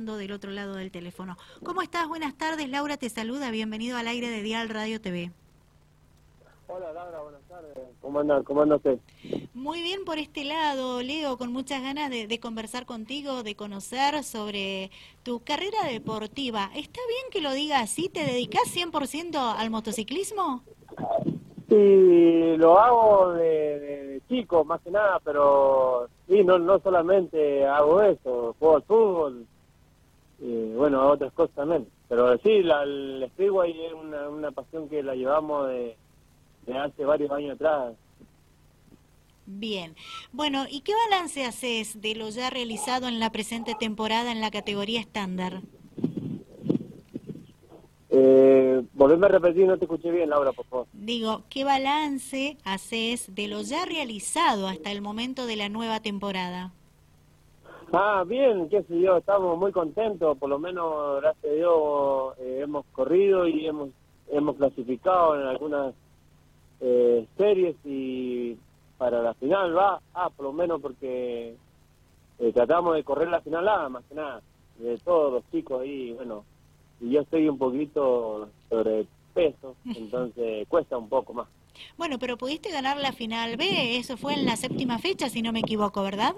del otro lado del teléfono. ¿Cómo estás? Buenas tardes, Laura te saluda, bienvenido al aire de Dial Radio TV. Hola Laura, buenas tardes. ¿Cómo anda, cómo anda usted? Muy bien por este lado, Leo, con muchas ganas de, conversar contigo, de conocer sobre tu carrera deportiva. ¿Está bien que lo diga así? ¿Te dedicas 100% al motociclismo? Sí, lo hago de, chico, más que nada, pero sí, no, no solamente hago eso, juego al fútbol, y bueno, otras cosas también. Pero sí, la, el Speedway es una, una pasión que la llevamos de, de hace varios años atrás. Bien. Bueno, ¿y qué balance haces de lo ya realizado en la presente temporada en la categoría estándar? Eh, volveme a repetir, no te escuché bien, Laura, por favor. Digo, ¿qué balance haces de lo ya realizado hasta el momento de la nueva temporada? Ah, bien, qué sé yo, estamos muy contentos, por lo menos, gracias a Dios, eh, hemos corrido y hemos, hemos clasificado en algunas eh, series y para la final va, ah, por lo menos porque eh, tratamos de correr la final A, más que nada, de todos los chicos ahí, bueno, y yo estoy un poquito sobre peso, entonces cuesta un poco más. Bueno, pero pudiste ganar la final B, eso fue en la séptima fecha, si no me equivoco, ¿verdad?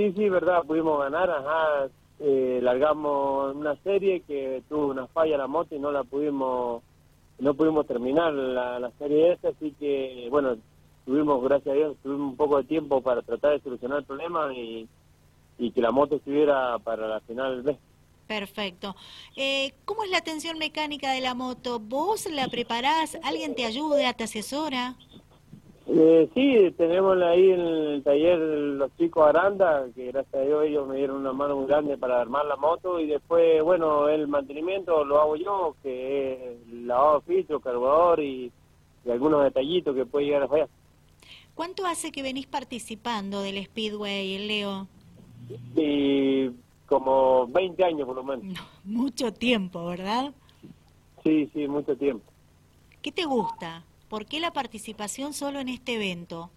Sí, sí, verdad, pudimos ganar, ajá, eh, largamos una serie que tuvo una falla la moto y no la pudimos, no pudimos terminar la, la serie esa, así que, bueno, tuvimos, gracias a Dios, tuvimos un poco de tiempo para tratar de solucionar el problema y, y que la moto estuviera para la final B. Perfecto. Eh, ¿Cómo es la atención mecánica de la moto? ¿Vos la preparás? ¿Alguien te ayuda, te asesora? Eh, sí, tenemos ahí en el taller los chicos Aranda, que gracias a Dios ellos me dieron una mano muy grande para armar la moto y después, bueno, el mantenimiento lo hago yo, que es lavado de filtro, cargador y, algunos detallitos que puede llegar a fallar. ¿Cuánto hace que venís participando del Speedway, Leo? Y como 20 años por lo menos. mucho tiempo, ¿verdad? Sí, sí, mucho tiempo. ¿Qué te gusta? ¿Por qué la participación solo en este evento?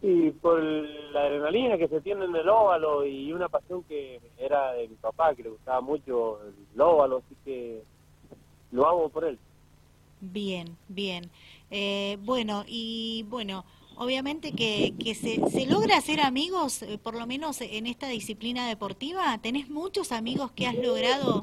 Y por la adrenalina que se tiene en el óvalo y una pasión que era de mi papá, que le gustaba mucho el óvalo, así que lo hago por él. Bien, bien. Eh, bueno, y bueno, obviamente que, que se, se, logra hacer amigos, eh, por lo menos en esta disciplina deportiva. ¿Tenés muchos amigos que has logrado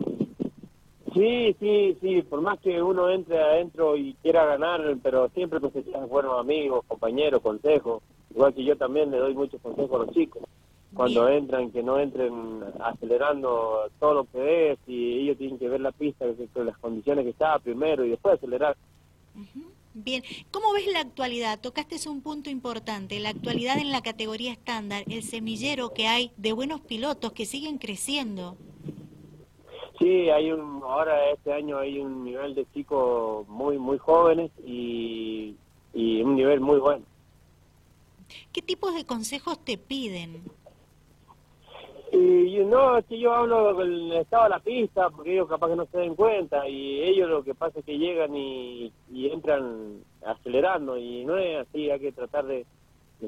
Sí, sí, sí, por más que uno entre adentro y quiera ganar, pero siempre cosechas buenos amigos, compañeros, consejos. Igual que yo también le doy muchos consejos a los chicos. Cuando entran, que no entren acelerando todo lo que ves y ellos tienen que ver la pista, que, las condiciones que está primero y después acelerar. Bien, ¿cómo ves la actualidad? Tocaste un punto importante, la actualidad en la categoría estándar, el semillero que hay de buenos pilotos que siguen creciendo. Sí, hay un, ahora este año hay un nivel de chicos muy, muy jóvenes y, un nivel muy bueno. ¿Qué tipos de consejos te piden? Y no, es que yo hablo del estado de la pista, porque ellos capaz que no se den cuenta, y ellos lo que pasa es que llegan y, entran acelerando, y no es así, hay que tratar de,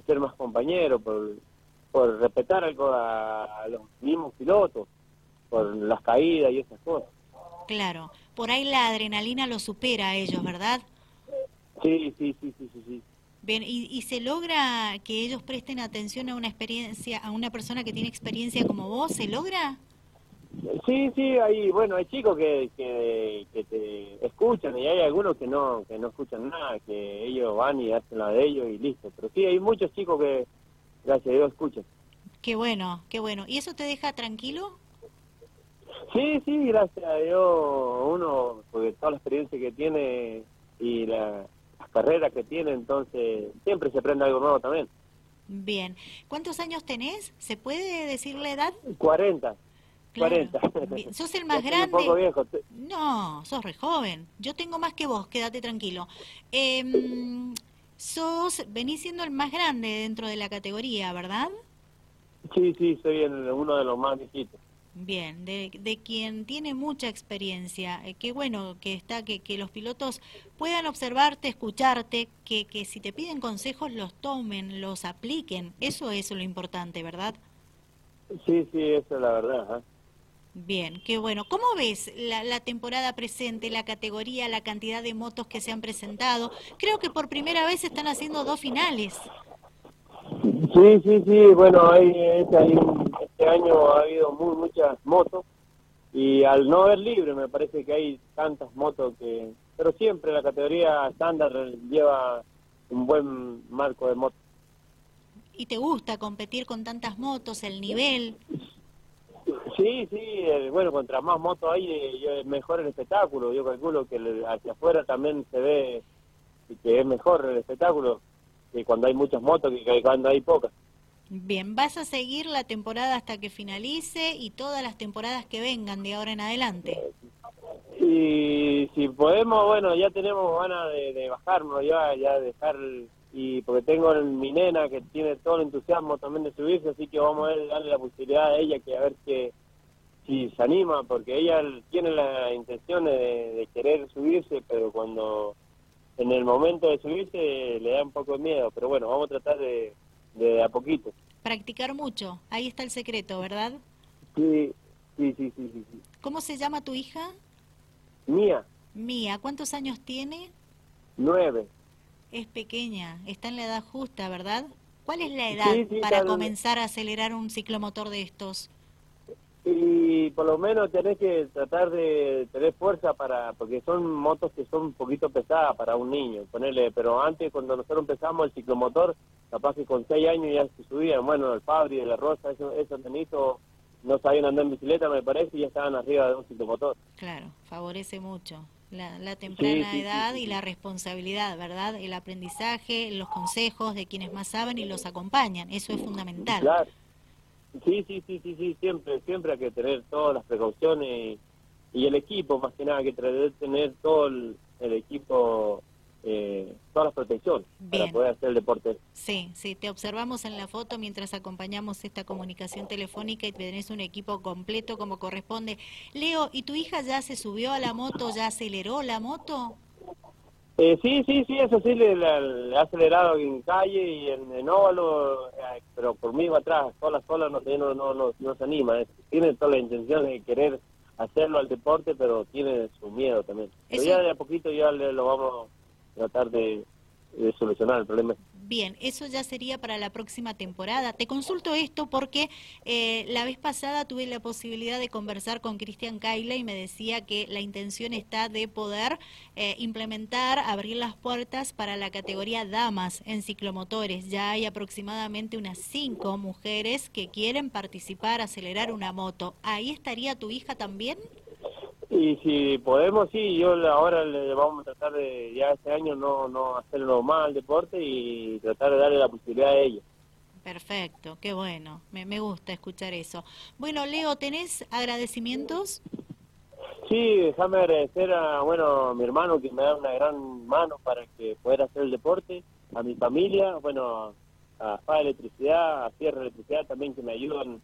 ser más compañeros, por, por respetar algo a los mismos pilotos por las caídas y esas cosas. Claro, por ahí la adrenalina lo supera a ellos, ¿verdad? Sí, sí, sí, sí, sí. Bien, ¿y, ¿y, se logra que ellos presten atención a una experiencia, a una persona que tiene experiencia como vos? ¿Se logra? Sí, sí, hay, bueno, hay chicos que, que, que te escuchan y hay algunos que no, que no escuchan nada, que ellos van y hacen la de ellos y listo. Pero sí, hay muchos chicos que, gracias a Dios, escuchan. Qué bueno, qué bueno. ¿Y eso te deja tranquilo? Sí, sí, gracias a Dios, uno, porque toda la experiencia que tiene y la, las carreras que tiene, entonces siempre se aprende algo nuevo también. Bien. ¿Cuántos años tenés? ¿Se puede decir la edad? 40. 40. ¿Sos el más grande? Un poco viejo. No, sos re joven. Yo tengo más que vos, quédate tranquilo. Eh, sos, venís siendo el más grande dentro de la categoría, ¿verdad? Sí, sí, soy uno de los más viejitos. Bien, de, de, quien tiene mucha experiencia, eh, qué bueno que está, que, que los pilotos puedan observarte, escucharte, que, que si te piden consejos los tomen, los apliquen, eso es lo importante, ¿verdad? Sí, sí, eso es la verdad. Bien, qué bueno. ¿Cómo ves la, temporada presente, la categoría, la cantidad de motos que se han presentado? Creo que por primera vez están haciendo dos finales. Sí, sí, sí. Bueno, hay, este, este año ha habido muy, muchas motos y al no haber libre me parece que hay tantas motos que... Pero siempre la categoría estándar lleva un buen marco de motos. ¿Y te gusta competir con tantas motos, el nivel? Sí, sí, bueno, contra más motos hay, mejor el espectáculo. Yo calculo que hacia afuera también se ve que es mejor el espectáculo que cuando hay muchas motos que cuando hay pocas. Bien, ¿vas a seguir la temporada hasta que finalice y todas las temporadas que vengan de ahora en adelante? Y si podemos, bueno, ya tenemos ganas de, de bajarnos, ya, ya dejar y porque tengo mi nena que tiene todo el entusiasmo también de subirse, así que vamos a darle la posibilidad a ella que a ver que si se anima, porque ella tiene la intención de, querer subirse, pero cuando en el momento de subirse le da un poco de miedo, pero bueno, vamos a tratar de, de a poquito. Practicar mucho, ahí está el secreto, ¿verdad? Sí, sí, sí, sí, sí. ¿Cómo se llama tu hija? Mía. Mía, ¿cuántos años tiene? Nueve es pequeña, está en la edad justa, ¿verdad? ¿Cuál es la edad para comenzar a acelerar un ciclomotor de estos? Y por lo menos tenés que tratar de tener fuerza para, porque son motos que son un poquito pesadas para un niño, ponerle, pero antes cuando nosotros empezamos el ciclomotor, capaz que con seis años ya se subían, bueno, el Fabri, de la Rosa, esos, esos no sabían andar en bicicleta, me parece, y ya estaban arriba de un ciclomotor. Claro, favorece mucho la, temprana edad y la responsabilidad, ¿verdad? El aprendizaje, los consejos de quienes más saben y los acompañan, eso es fundamental. Claro. Sí, sí, sí, sí, sí, siempre, siempre hay que tener todas las precauciones y el equipo, más que nada, que tener todo el equipo eh, todas las protecciones para poder hacer el deporte. Sí, sí, te observamos en la foto mientras acompañamos esta comunicación telefónica y tenés un equipo completo como corresponde. Leo, ¿y tu hija ya se subió a la moto, ya aceleró la moto? Eh, sí, sí, sí, eso sí, le, ha acelerado en calle y en, en óvalo, eh, pero por mí va atrás, sola, sola no, no, no, no, no se anima, tiene toda la intención de querer hacerlo al deporte, pero tiene su miedo también. Pero ya de a poquito ya le, lo vamos tratar de, solucionar el problema. Bien, eso ya sería para la próxima temporada. Te consulto esto porque eh, la vez pasada tuve la posibilidad de conversar con Cristian Kaila y me decía que la intención está de poder eh, implementar, abrir las puertas para la categoría damas en ciclomotores. Ya hay aproximadamente unas cinco mujeres que quieren participar, acelerar una moto. ¿Ahí estaría tu hija también? Y si podemos, sí, yo ahora le vamos a tratar de, ya este año, no, no hacerlo mal al deporte y tratar de darle la posibilidad a ella. Perfecto, qué bueno, me, me gusta escuchar eso. Bueno, Leo, ¿tenés agradecimientos? Sí, déjame agradecer a, bueno, a mi hermano que me da una gran mano para que pueda hacer el deporte, a mi familia, bueno, a FA Electricidad, a Sierra Electricidad también que me ayudan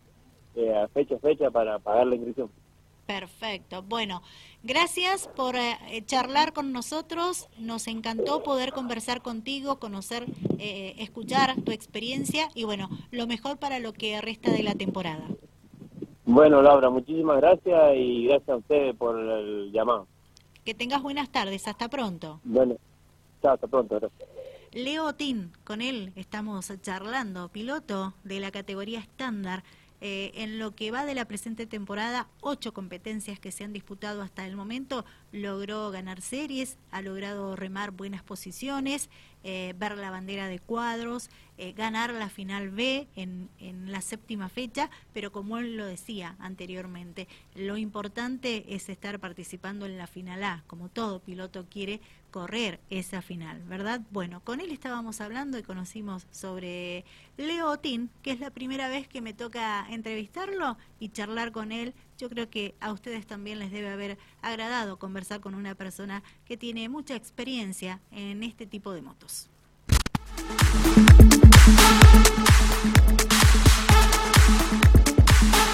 eh, a fecha a fecha para pagar la inscripción. Perfecto. Bueno, gracias por eh, charlar con nosotros. Nos encantó poder conversar contigo, conocer, eh, escuchar tu experiencia y bueno, lo mejor para lo que resta de la temporada. Bueno, Laura, muchísimas gracias y gracias a ustedes por el llamado. Que tengas buenas tardes. Hasta pronto. Bueno, chao, hasta pronto. Gracias. Leo Tin, con él estamos charlando, piloto de la categoría estándar. Eh, en lo que va de la presente temporada, ocho competencias que se han disputado hasta el momento, logró ganar series, ha logrado remar buenas posiciones, eh, ver la bandera de cuadros, eh, ganar la final B en, en la séptima fecha, pero como él lo decía anteriormente, lo importante es estar participando en la final A, como todo piloto quiere correr esa final, ¿verdad? Bueno, con él estábamos hablando y conocimos sobre Leo Otín, que es la primera vez que me toca entrevistarlo y charlar con él. Yo creo que a ustedes también les debe haber agradado conversar con una persona que tiene mucha experiencia en este tipo de motos.